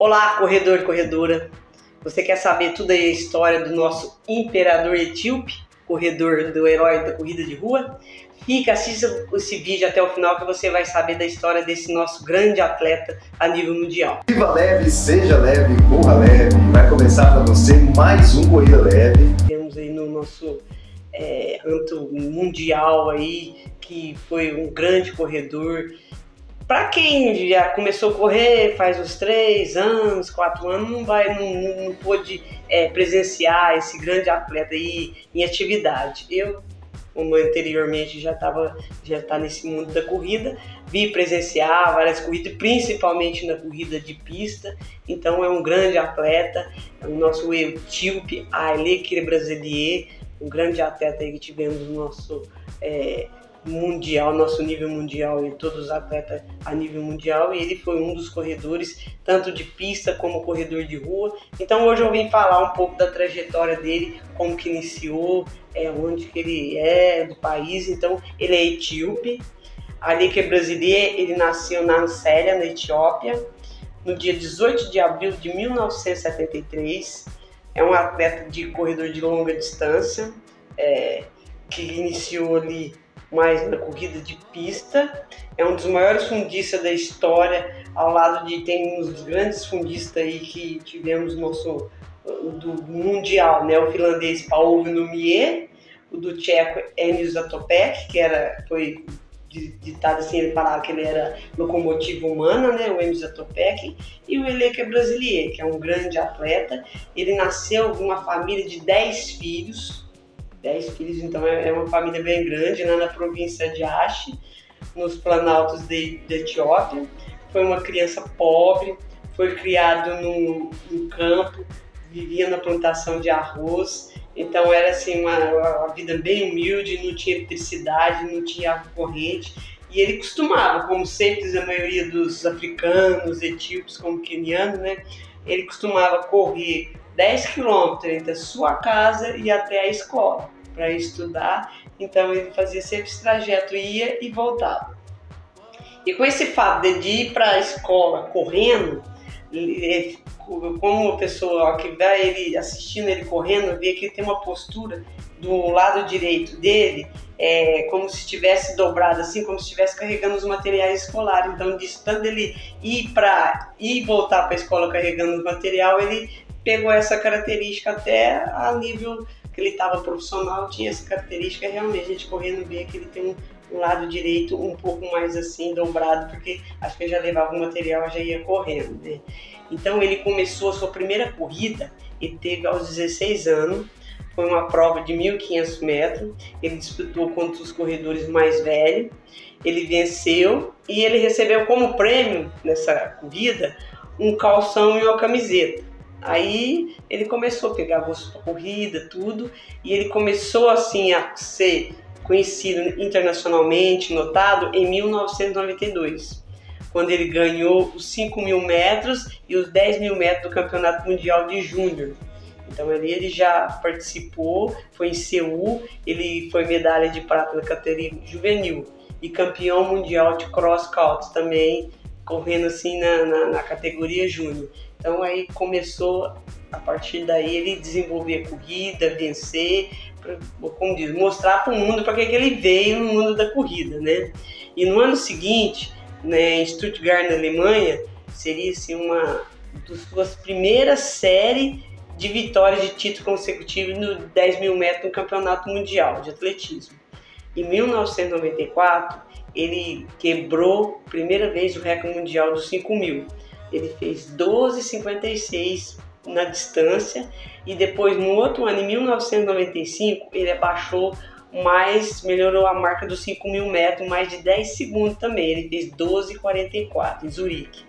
Olá, corredor e corredora. Você quer saber tudo aí a história do nosso imperador etíope, corredor do herói da corrida de rua? Fica, assista esse vídeo até o final que você vai saber da história desse nosso grande atleta a nível mundial. Viva leve, seja leve, corra leve. Vai começar para você mais um Corrida Leve. Temos aí no nosso é, mundial aí, que foi um grande corredor, para quem já começou a correr faz uns três anos, quatro anos, não vai, não, não pôde é, presenciar esse grande atleta aí em atividade. Eu, como anteriormente já estava já tá nesse mundo da corrida, vi presenciar várias corridas, principalmente na corrida de pista. Então é um grande atleta, é o nosso etíope Aile Brasileiro, um grande atleta aí que tivemos no nosso é, mundial, nosso nível mundial e todos os atletas a nível mundial e ele foi um dos corredores tanto de pista como corredor de rua. Então hoje eu vim falar um pouco da trajetória dele, como que iniciou, é onde que ele é do país. Então ele é etíope, ali que é brasileiro, ele nasceu na Ansélia, na Etiópia, no dia 18 de abril de 1973. É um atleta de corredor de longa distância, é, que iniciou ali mais na corrida de pista. É um dos maiores fundistas da história, ao lado de tem uns dos grandes fundistas aí que tivemos no nosso do mundial, né? O finlandês Paul Numier, o do tcheco Enis Zatopek, que era foi ditado assim, ele falava que ele era locomotiva humana, né, o Enis Zatopek, e o Eleke Brasilier, que é um grande atleta. Ele nasceu de uma família de 10 filhos, dez filhos, então é, é uma família bem grande, lá na província de Ache, nos planaltos de, de Etiópia. Foi uma criança pobre, foi criado no, no campo, vivia na plantação de arroz, então era assim uma, uma vida bem humilde, não tinha eletricidade, não tinha água corrente. E ele costumava, como sempre a maioria dos africanos, etíopes, como quenianos, né? Ele costumava correr 10 quilômetros entre a sua casa e até a escola para estudar. Então ele fazia sempre esse trajeto, ia e voltava. E com esse fato de ir para a escola correndo, como a pessoa que vai ele assistindo ele correndo, vê que ele tem uma postura do lado direito dele, é, como se estivesse dobrado, assim, como se estivesse carregando os materiais escolares. Então, disso, tanto ele ir para ir voltar para a escola carregando o material, ele pegou essa característica até a nível que ele estava profissional, tinha essa característica, realmente a gente correndo vê que ele tem um, um, lado direito um pouco mais assim, dobrado, porque acho que ele já levava o material, já ia correndo, né? Então ele começou a sua primeira corrida, ele teve aos 16 anos, foi uma prova de 1.500 metros, ele disputou contra os corredores mais velhos, ele venceu e ele recebeu como prêmio nessa corrida um calção e uma camiseta. Aí ele começou a pegar gosto para corrida, tudo, e ele começou assim a ser conhecido internacionalmente, notado em 1992, quando ele ganhou os 5 mil metros e os 10 mil metros do Campeonato Mundial de Júnior. Então ele, ele já participou, foi em Seul, ele foi medalha de prata na categoria juvenil e campeão mundial de cross country também, correndo assim na, na, na categoria júnior. Então aí começou a partir daí ele desenvolver a corrida, vencer, pra, como diz, mostrar para o mundo para que, que ele veio no mundo da corrida, né? E no ano seguinte, né, em Stuttgart, na Alemanha, seria assim, uma das suas primeiras séries de vitórias de título consecutivo no 10 mil metros no Campeonato Mundial de Atletismo. Em 1994, ele quebrou primeira vez o recorde mundial dos 5 mil ele fez 12,56 na distância e depois no outro ano, em 1995, ele abaixou mais, melhorou a marca dos 5 mil metros, mais de 10 segundos também. Ele fez 12,44 em Zurique,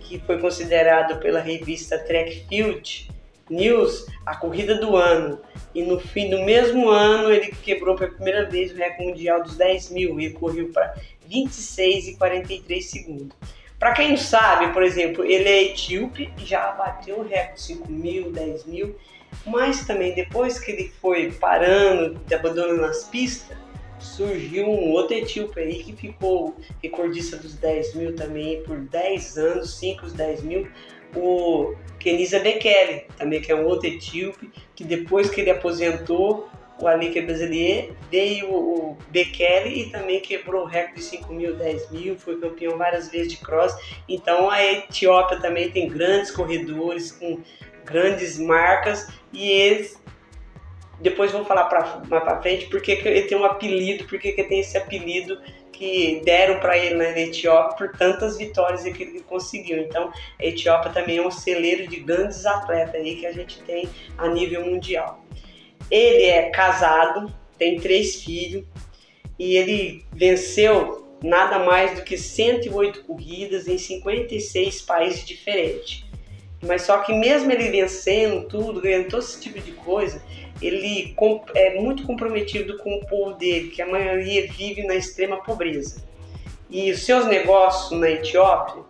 que foi considerado pela revista Track Field News a corrida do ano. E no fim do mesmo ano ele quebrou pela primeira vez o recorde mundial dos 10 mil e correu para 26,43 segundos. Para quem não sabe, por exemplo, ele é etíope e já bateu o recorde 5 mil, 10 mil, mas também depois que ele foi parando, abandonando as pistas, surgiu um outro etíope aí que ficou recordista dos 10 mil também por 10 anos, 5 os 10 mil, o Kenisa Bekele, também que é um outro etíope, que depois que ele aposentou, o Ali que é brasileiro, veio o Bekele e também quebrou o recorde de 5 mil, 10 mil, foi campeão várias vezes de cross. Então a Etiópia também tem grandes corredores com grandes marcas e eles depois vou falar pra, mais para frente porque ele tem um apelido, porque ele tem esse apelido que deram para ele na Etiópia por tantas vitórias que ele conseguiu. Então, a Etiópia também é um celeiro de grandes atletas aí que a gente tem a nível mundial. Ele é casado, tem três filhos e ele venceu nada mais do que 108 corridas em 56 países diferentes. Mas só que mesmo ele vencendo tudo, ganhando todo esse tipo de coisa, ele é muito comprometido com o povo dele, que a maioria vive na extrema pobreza. E os seus negócios na Etiópia,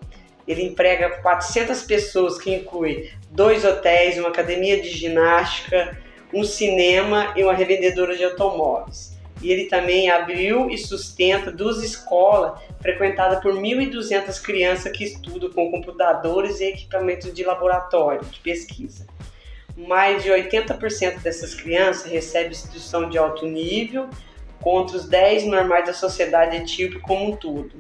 ele emprega 400 pessoas, que inclui dois hotéis, uma academia de ginástica, um cinema e uma revendedora de automóveis. E ele também abriu e sustenta duas escolas frequentadas por 1.200 crianças que estudam com computadores e equipamentos de laboratório, de pesquisa mais de 80% dessas crianças recebem instrução de alto nível contra os 10 normais da sociedade etíope como um todo.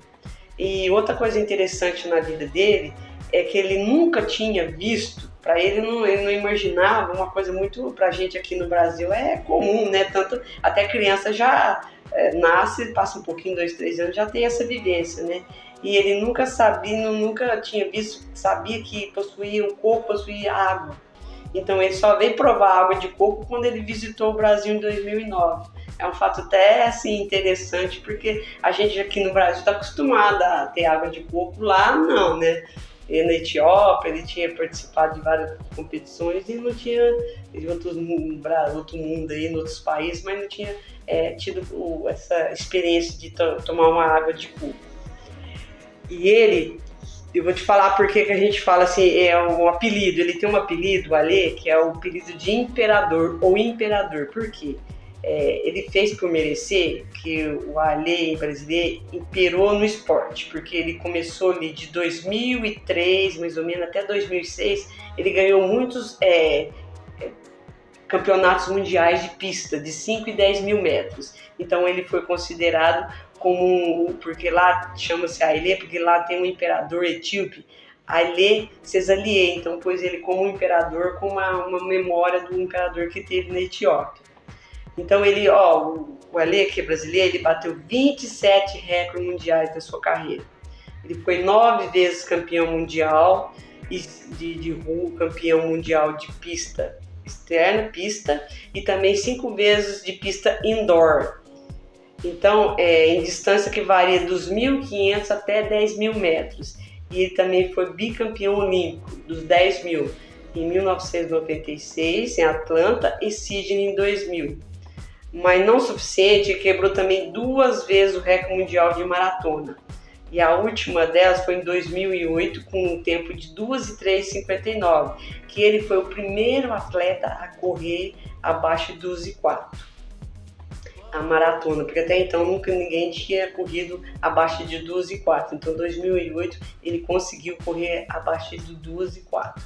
E outra coisa interessante na vida dele é que ele nunca tinha visto, para ele não, ele não imaginava uma coisa muito para a gente aqui no Brasil é comum, né? Tanto até criança já é, nasce, passa um pouquinho, dois, três anos, já tem essa vivência, né? E ele nunca sabia, nunca tinha visto, sabia que possuía o corpo, possuía água então ele só veio provar água de coco quando ele visitou o Brasil em 2009. É um fato até assim interessante porque a gente aqui no Brasil está acostumado a ter água de coco, lá não, né? E na Etiópia ele tinha participado de várias competições e não tinha em outros outro mundo aí, em outros países, mas não tinha é, tido essa experiência de to tomar uma água de coco. E ele eu vou te falar porque que a gente fala assim, é um apelido. Ele tem um apelido, Ale, que é o apelido de imperador ou imperador. Por quê? É, ele fez por merecer que o Ale brasileiro imperou no esporte, porque ele começou ali de 2003, mais ou menos, até 2006, ele ganhou muitos é, é, campeonatos mundiais de pista, de 5 e 10 mil metros. Então ele foi considerado como porque lá chama-se Aile, porque lá tem um imperador etíope, Aile Cesalie, então pôs ele como imperador com uma, uma memória do imperador que teve na Etiópia. Então ele, ó, o Aile, que é brasileiro, ele bateu 27 recordes mundiais da sua carreira. Ele foi nove vezes campeão mundial de, de rua, campeão mundial de pista externa, pista, e também cinco vezes de pista indoor, então, é, em distância que varia dos 1.500 até 10.000 metros. E ele também foi bicampeão olímpico dos 10 mil em 1996 em Atlanta e Sydney em 2000. Mas não suficiente, quebrou também duas vezes o recorde mundial de maratona. E a última delas foi em 2008 com um tempo de 2 e 3,59, que ele foi o primeiro atleta a correr abaixo de 2 e 4 a maratona, porque até então nunca ninguém tinha corrido abaixo de 2 e 4. Então, em 2008 ele conseguiu correr abaixo de 2 e 4.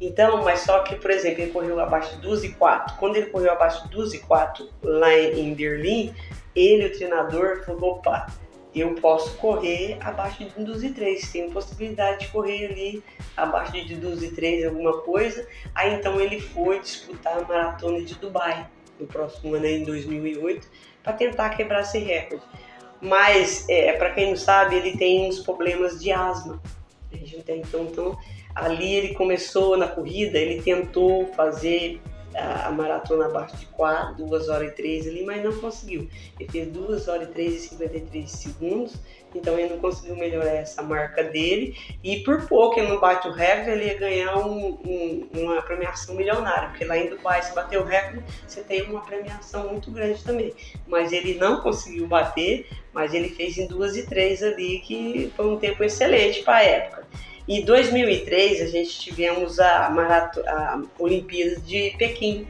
Então, mas só que, por exemplo, ele correu abaixo de 2 e 4. Quando ele correu abaixo de 2 e 4 lá em Berlim, ele, o treinador, falou: opa, eu posso correr abaixo de 2 e 3, tem possibilidade de correr ali abaixo de 2 e 3, alguma coisa. Aí então ele foi disputar a maratona de Dubai no próximo ano, em 2008 para tentar quebrar esse recorde. Mas, é, para quem não sabe, ele tem uns problemas de asma. Então, então, ali ele começou na corrida, ele tentou fazer a, maratona abaixo de 4, 2 horas e 3 ali, mas não conseguiu. Ele fez 2 horas e 3 e 53 segundos, então ele não conseguiu melhorar essa marca dele. E por pouco ele não bate o recorde, ele ia ganhar um, um, uma premiação milionária, porque lá em Dubai, se bater o recorde, você tem uma premiação muito grande também. Mas ele não conseguiu bater, mas ele fez em 2 e 3 ali, que foi um tempo excelente para a época. Em 2003 a gente tivemos a, Marato a Olimpíada de Pequim.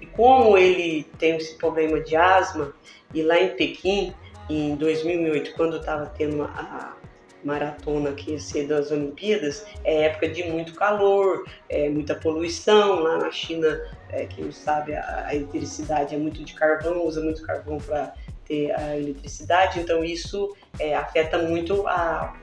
E como ele tem esse problema de asma, e lá em Pequim, em 2008, quando estava tendo a, maratona que ia ser das Olimpíadas, é época de muito calor, é, muita poluição. Lá na China, é, quem sabe, a, a eletricidade é muito de carvão, usa muito carvão para ter a eletricidade, então isso é, afeta muito a,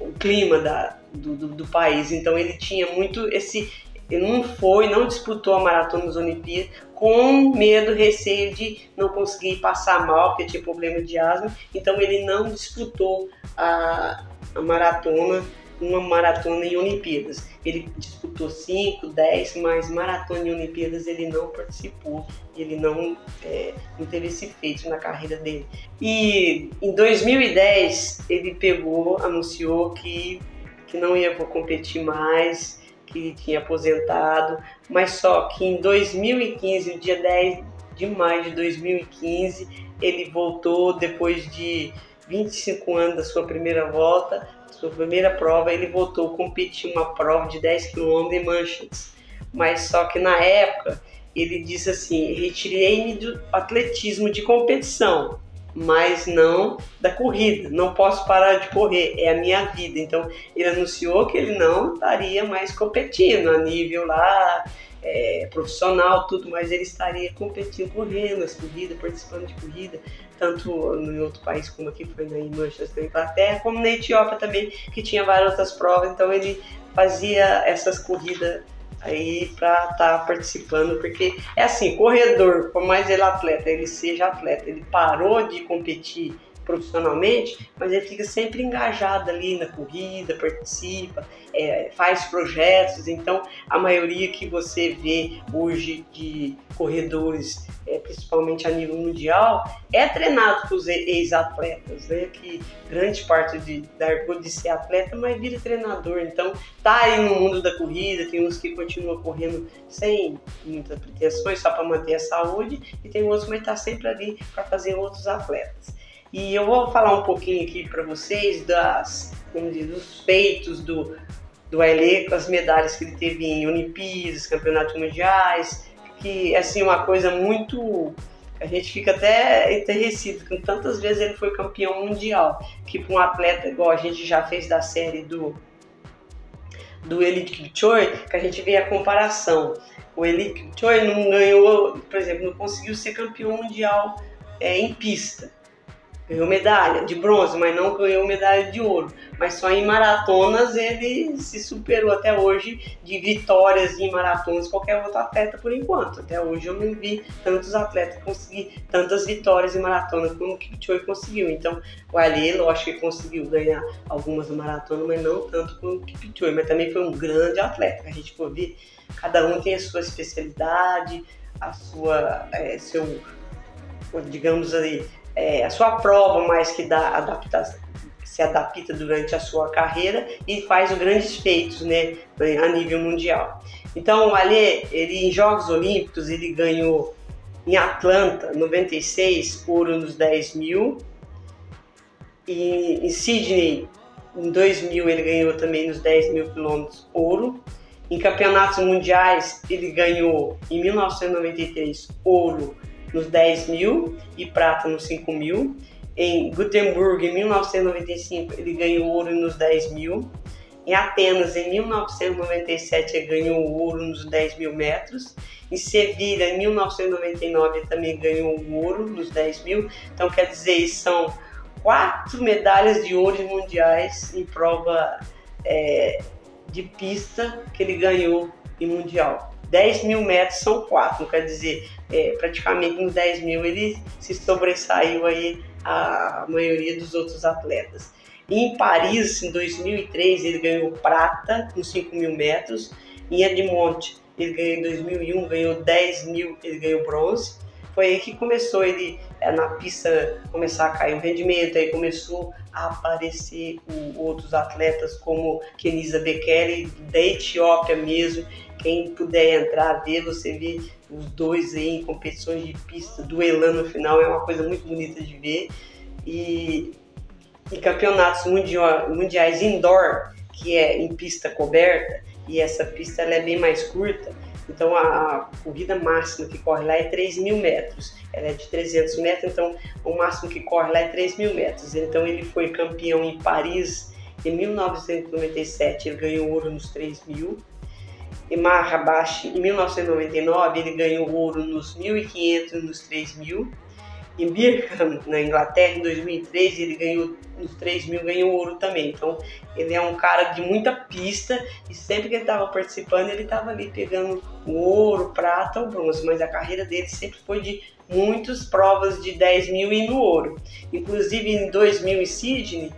o clima da, do, do, do, país. Então ele tinha muito esse. Ele não foi, não disputou a maratona das Olimpíadas com medo, receio de não conseguir passar mal, porque tinha problema de asma. Então ele não disputou a, a maratona, uma maratona em Olimpíadas. Ele disputou 5, 10, mas maratona em Olimpíadas ele não participou, ele não, é, não teve esse feito na carreira dele. E em 2010 ele pegou, anunciou que, que não ia competir mais, que tinha aposentado, mas só que em 2015, no dia 10 de maio de 2015, ele voltou depois de 25 anos da sua primeira volta, sua primeira prova, ele voltou a competir uma prova de 10 km em Manchester. Mas só que na época ele disse assim: retirei-me do atletismo de competição, mas não da corrida. Não posso parar de correr, é a minha vida. Então ele anunciou que ele não estaria mais competindo a nível lá é, profissional, tudo, mas ele estaria competindo, correndo as corridas, participando de corrida tanto no outro país como aqui foi em Manchester, na Inglaterra, como na Etiópia também, que tinha várias outras provas, então ele fazia essas corridas aí para estar tá participando, porque é assim, corredor, por mais ele atleta, ele seja atleta, ele parou de competir profissionalmente, mas ele fica sempre engajado ali na corrida, participa, é, faz projetos. Então, a maioria que você vê hoje de corredores, é, principalmente a nível mundial, é treinado por ex-atletas, né? Que grande parte de, largou de ser atleta, mas vira treinador. Então, tá aí no mundo da corrida, tem uns que continuam correndo sem muitas pretensões, só para manter a saúde, e tem outros que tá sempre ali para fazer outros atletas. E eu vou falar um pouquinho aqui para vocês das, diz, dos feitos do, do Aile, com as medalhas que ele teve em Olimpíadas, Campeonatos Mundiais, que é assim, uma coisa muito. A gente fica até enterrecido, com tantas vezes ele foi campeão mundial, que para um atleta igual a gente já fez da série do, do Eli Kipchoge, que a gente vê a comparação. O Eli Kipchoge não ganhou, por exemplo, não conseguiu ser campeão mundial é, em pista ganhou medalha de bronze, mas não ganhou medalha de ouro. Mas só em maratonas ele se superou até hoje de vitórias em maratonas qualquer outro atleta por enquanto. Até hoje eu não vi tantos atletas conseguir tantas vitórias em maratonas como o Kipchoge conseguiu. Então o Ali, lógico que conseguiu ganhar algumas maratonas, mas não tanto como o Kipchoge. Mas também foi um grande atleta. A gente for ver, cada um tem a sua especialidade, a sua, é, seu, digamos ali, é, a sua prova, mas que dá adaptação se adapta durante a sua carreira e faz grandes feitos né, a nível mundial. Então, Ali, ele em Jogos Olímpicos, ele ganhou em Atlanta, 96, ouro nos 10 mil. E em Sydney, em 2000, ele ganhou também nos 10 mil quilômetros ouro. Em campeonatos mundiais, ele ganhou em 1993 ouro nos 10 mil e prata nos 5 mil. Em Gutenberg, em 1995, ele ganhou ouro nos 10 mil. Em Atenas, em 1997, ele ganhou ouro nos 10 mil metros. Em Sevilha, em 1999, ele também ganhou ouro nos 10 mil. Então, quer dizer, são quatro medalhas de ouro mundiais em prova é, de pista que ele ganhou em mundial. 10 mil metros são quatro, quer dizer, é, praticamente nos 10 mil ele se sobressaiu aí a maioria dos outros atletas. Em Paris, em 2003, ele ganhou prata nos 5 mil metros. Em Edmonton, ele ganhou em 2001, ganhou 10 mil, ele ganhou bronze. Foi aí que começou ele na pista começar a cair o rendimento, aí começou a aparecer o, outros atletas como Kenisa Bekele, da Etiópia mesmo, quem puder entrar, ver, você vê os dois aí em competições de pista, duelando no final, é uma coisa muito bonita de ver. E em campeonatos mundial, mundiais indoor, que é em pista coberta, e essa pista ela é bem mais curta, então a, corrida máxima que corre lá é 3 mil metros. Ela é de 300 metros, então o máximo que corre lá é 3 mil metros. Então ele foi campeão em Paris em 1997 ele ganhou ouro nos 3 mil. Em Marrabashi, em 1999, ele ganhou ouro nos 1.500 e nos 3 mil. Em Birmingham, na Inglaterra, em 2003, ele ganhou nos 3 mil, ganhou ouro também. Então, ele é um cara de muita pista e sempre que ele estava participando, ele estava ali pegando ouro, prata ou bronze. Mas a carreira dele sempre foi de muitas provas de 10 mil e no ouro. Inclusive, em 2000 em Sydney,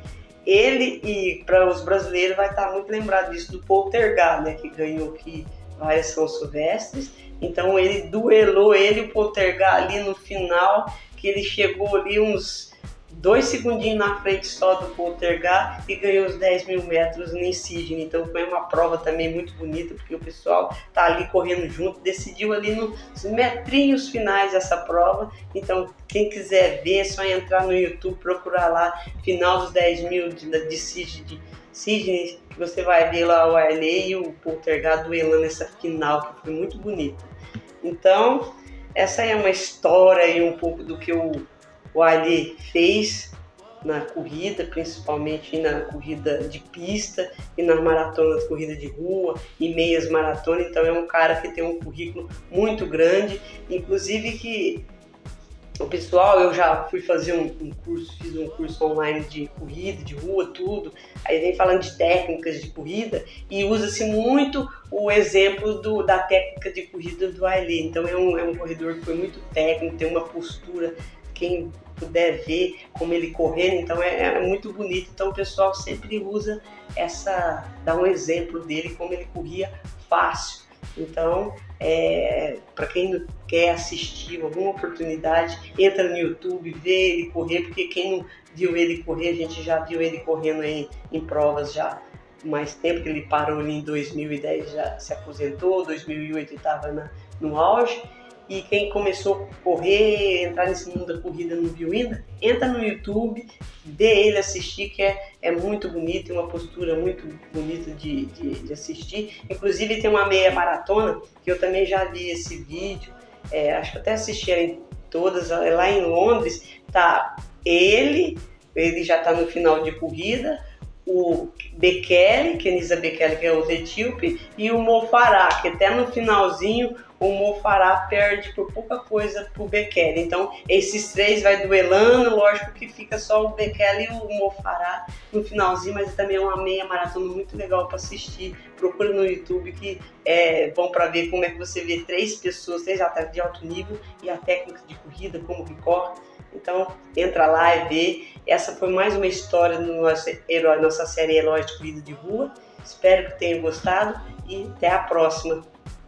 ele e para os brasileiros vai estar muito lembrado disso do Poltergar, né, que ganhou aqui várias São Silvestres. Então ele duelou ele e o Poltergar ali no final que ele chegou ali uns dois segundinhos na frente só do Poltergar e ganhou os 10 mil metros em Sydney. Então foi uma prova também muito bonita, porque o pessoal tá ali correndo junto, decidiu ali nos metrinhos finais essa prova. Então quem quiser ver é só entrar no YouTube, procurar lá, final dos 10 mil de, de Sydney, que você vai ver lá o Arley e o Poltergar duelando essa final, que foi muito bonita. Então, essa é uma história e um pouco do que o, o Ali fez na corrida, principalmente na corrida de pista e nas maratonas corrida de rua e meias maratona. Então é um cara que tem um currículo muito grande, inclusive que o pessoal, eu já fui fazer um, um, curso, fiz um curso online de corrida, de rua, tudo. Aí vem falando de técnicas de corrida e usa-se muito o exemplo do, da técnica de corrida do Ailey. Então é um, é um corredor que foi muito técnico, tem uma postura, quem puder ver como ele correndo, então é, é muito bonito. Então o pessoal sempre usa essa, dá um exemplo dele como ele corria fácil. Então é, para quem quer assistir alguma oportunidade, entra no YouTube, vê ele correr, porque quem não viu ele correr, a gente já viu ele correndo em, em provas já mais tempo, que ele parou ali em 2010, já se aposentou, 2008 estava no auge, e quem começou a correr, entrar nesse mundo da corrida não viu ainda, entra no YouTube, vê ele assistir, que é, é muito bonito, uma postura muito bonita de, de, de, assistir. Inclusive tem uma meia maratona, que eu também já vi esse vídeo, é, acho que até assisti em todas, é lá em Londres, tá ele, ele já está no final de corrida, o Bekele, Kenisa Bekele, que é o etíope, e o Mofará, que até no finalzinho o Mofará perde por pouca coisa pro Bekele. Então, esses três vai duelando, lógico que fica só o Bekele e o Mofará no finalzinho, mas também é uma meia maratona muito legal para assistir. Procura no YouTube que é bom para ver como é que você vê três pessoas, três atletas de alto nível e a técnica de corrida, como que corre. Então, entra lá e vê. Essa foi mais uma história herói, nossa série Heróis de Corrida de Rua. Espero que tenham gostado e até a próxima.